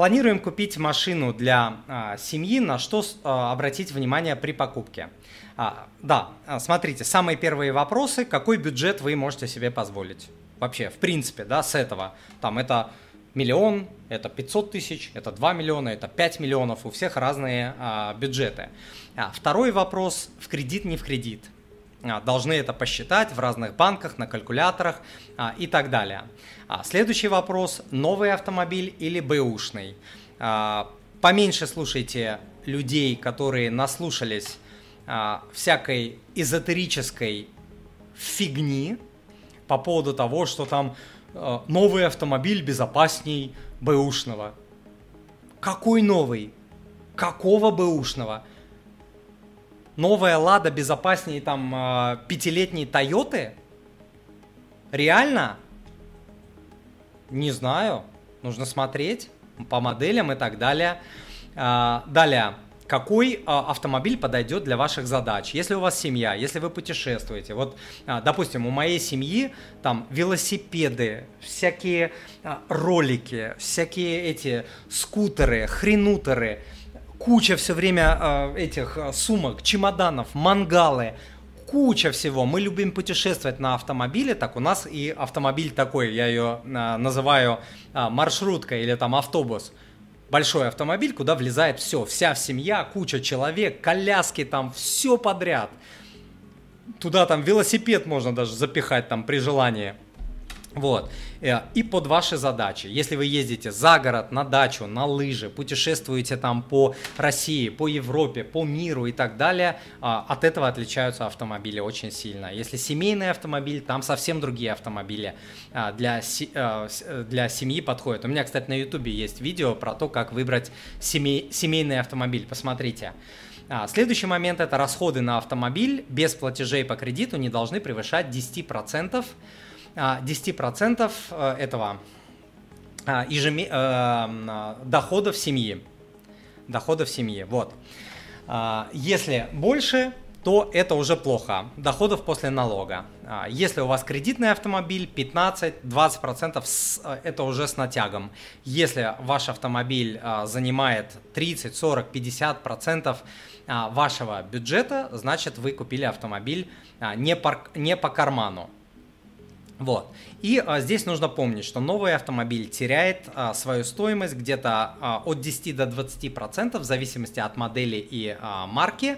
планируем купить машину для семьи, на что обратить внимание при покупке? Да, смотрите, самые первые вопросы, какой бюджет вы можете себе позволить? Вообще, в принципе, да, с этого. Там это миллион, это 500 тысяч, это 2 миллиона, это 5 миллионов, у всех разные а, бюджеты. А, второй вопрос, в кредит, не в кредит. А, должны это посчитать в разных банках, на калькуляторах а, и так далее. А, следующий вопрос, новый автомобиль или бэушный. Поменьше слушайте людей, которые наслушались всякой эзотерической фигни по поводу того, что там новый автомобиль безопасней бэушного. Какой новый? Какого бэушного? Новая Лада безопаснее там э, пятилетней Тойоты? Реально? Не знаю. Нужно смотреть по моделям и так далее. Э, далее какой а, автомобиль подойдет для ваших задач. Если у вас семья, если вы путешествуете, вот, а, допустим, у моей семьи там велосипеды, всякие а, ролики, всякие эти скутеры, хренутеры, куча все время этих сумок, чемоданов, мангалы, куча всего. Мы любим путешествовать на автомобиле, так у нас и автомобиль такой, я ее называю маршрутка или там автобус – большой автомобиль, куда влезает все, вся семья, куча человек, коляски там, все подряд. Туда там велосипед можно даже запихать там при желании. Вот. Э, и под ваши задачи. Если вы ездите за город, на дачу, на лыжи, путешествуете там по России, по Европе, по миру и так далее, а, от этого отличаются автомобили очень сильно. Если семейный автомобиль, там совсем другие автомобили а, для, э, для семьи подходят. У меня, кстати, на ютубе есть видео про то, как выбрать семей, семейный автомобиль. Посмотрите. А, следующий момент – это расходы на автомобиль без платежей по кредиту не должны превышать 10% 10% а, э, этого а, ежеме... Э, доходов семьи. Доходов семьи, вот. А, если больше, то это уже плохо. Доходов после налога. Если у вас кредитный автомобиль, 15-20% э, это уже с натягом. Если ваш автомобиль занимает 30, 40, 50% вашего бюджета, значит вы купили автомобиль не по, не по карману. Вот. И а, здесь нужно помнить, что новый автомобиль теряет а, свою стоимость где-то а, от 10 до 20 процентов в зависимости от модели и а, марки.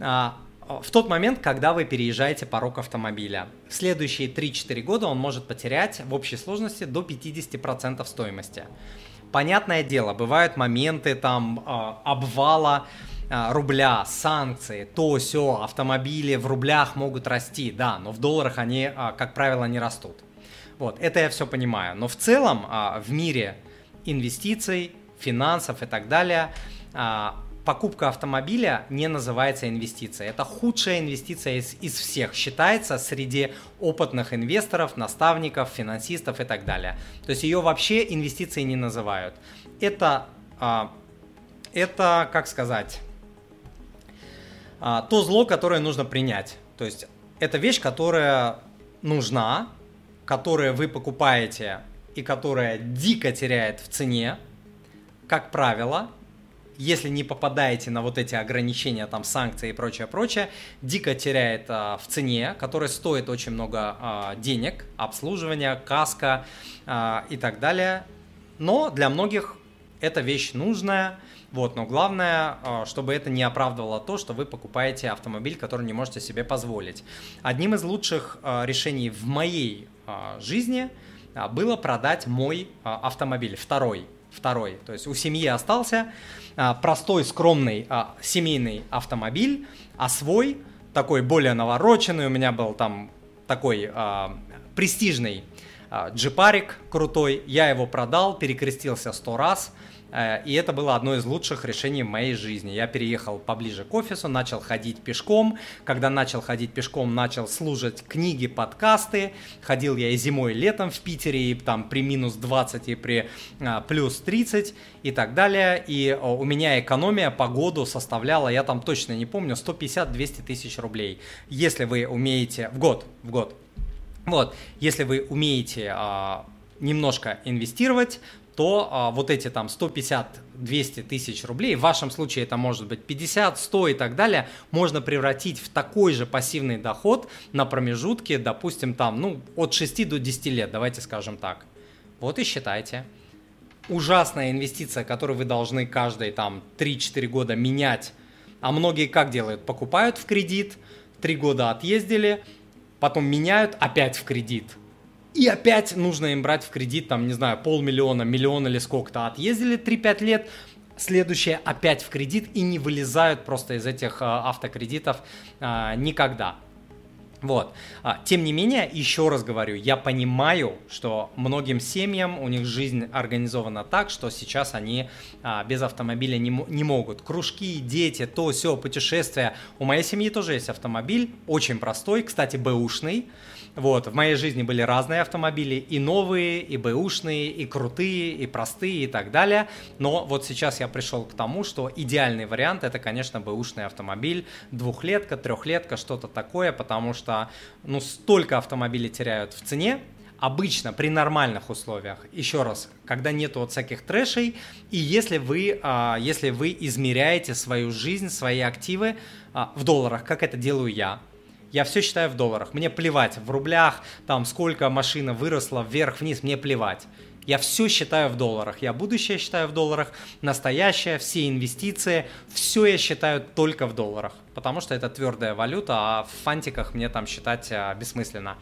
А, в тот момент, когда вы переезжаете порог автомобиля. В следующие 3-4 года он может потерять в общей сложности до 50% стоимости. Понятное дело, бывают моменты там а, обвала рубля, санкции, то все, автомобили в рублях могут расти, да, но в долларах они, а, как правило, не растут. Вот, это я все понимаю. Но в целом а, в мире инвестиций, финансов и так далее покупка автомобиля не называется инвестицией. Это худшая инвестиция из, из всех. Считается среди опытных инвесторов, наставников, финансистов и так далее. То есть ее вообще инвестицией не называют. Это, это как сказать, а, то зло, которое нужно принять. То есть это вещь, которая нужна, которую вы покупаете и которая дико теряет в цене, как правило, если не попадаете на вот эти ограничения, там санкции и прочее, прочее, дико теряет а, в цене, которая стоит очень много а, денег, обслуживания, каска а, и так далее. Но для многих эта вещь нужная, вот, но главное, а, чтобы это не оправдывало то, что вы покупаете автомобиль, который не можете себе позволить. Одним из лучших а, решений в моей а, жизни было продать мой автомобиль, второй. Второй. То есть у семьи остался простой, скромный семейный автомобиль, а свой, такой более навороченный, у меня был там такой престижный джипарик крутой, я его продал, перекрестился сто раз – Э, и это было одно из лучших решений в моей жизни. Я переехал поближе к офису, начал ходить пешком. Когда начал ходить пешком, начал слушать книги, подкасты. Ходил я и зимой, и летом в Питере, и там при минус 20, и при а, плюс 30 и так далее. И у меня экономия по году составляла, я там точно не помню, 150-200 тысяч рублей. Если вы умеете... В год, в год. Вот, если вы умеете а, немножко инвестировать, то а, вот эти там 150-200 тысяч рублей, в вашем случае это может быть 50, 100 и так далее, можно превратить в такой же пассивный доход на промежутке, допустим, там, ну, от 6 до 10 лет, давайте скажем так. Вот и считайте. Ужасная инвестиция, которую вы должны каждые там 3-4 года менять. А многие как делают? Покупают в кредит, 3 года отъездили, потом меняют опять в кредит. И опять нужно им брать в кредит, там, не знаю, полмиллиона, миллион или сколько-то. Отъездили 3-5 лет, следующее опять в кредит и не вылезают просто из этих а, автокредитов а, никогда. Вот. А, тем не менее, еще раз говорю, я понимаю, что многим семьям у них жизнь организована так, что сейчас они а, без автомобиля не, не могут. Кружки, дети, то, все, путешествия. У моей семьи тоже есть автомобиль, очень простой, кстати, бэушный. Вот, в моей жизни были разные автомобили, и новые, и бэушные, и крутые, и простые, и так далее. Но вот сейчас я пришел к тому, что идеальный вариант это, конечно, бэушный автомобиль, двухлетка, трехлетка, что-то такое, потому что, ну, столько автомобилей теряют в цене, обычно при нормальных условиях, еще раз, когда нет вот всяких трэшей, и если вы, а, если вы измеряете свою жизнь, свои активы а, в долларах, как это делаю я, я все считаю в долларах. Мне плевать в рублях, там сколько машина выросла вверх-вниз, мне плевать. Я все считаю в долларах. Я будущее считаю в долларах, настоящее, все инвестиции, все я считаю только в долларах. Потому что это твердая валюта, а в фантиках мне там считать а, бессмысленно.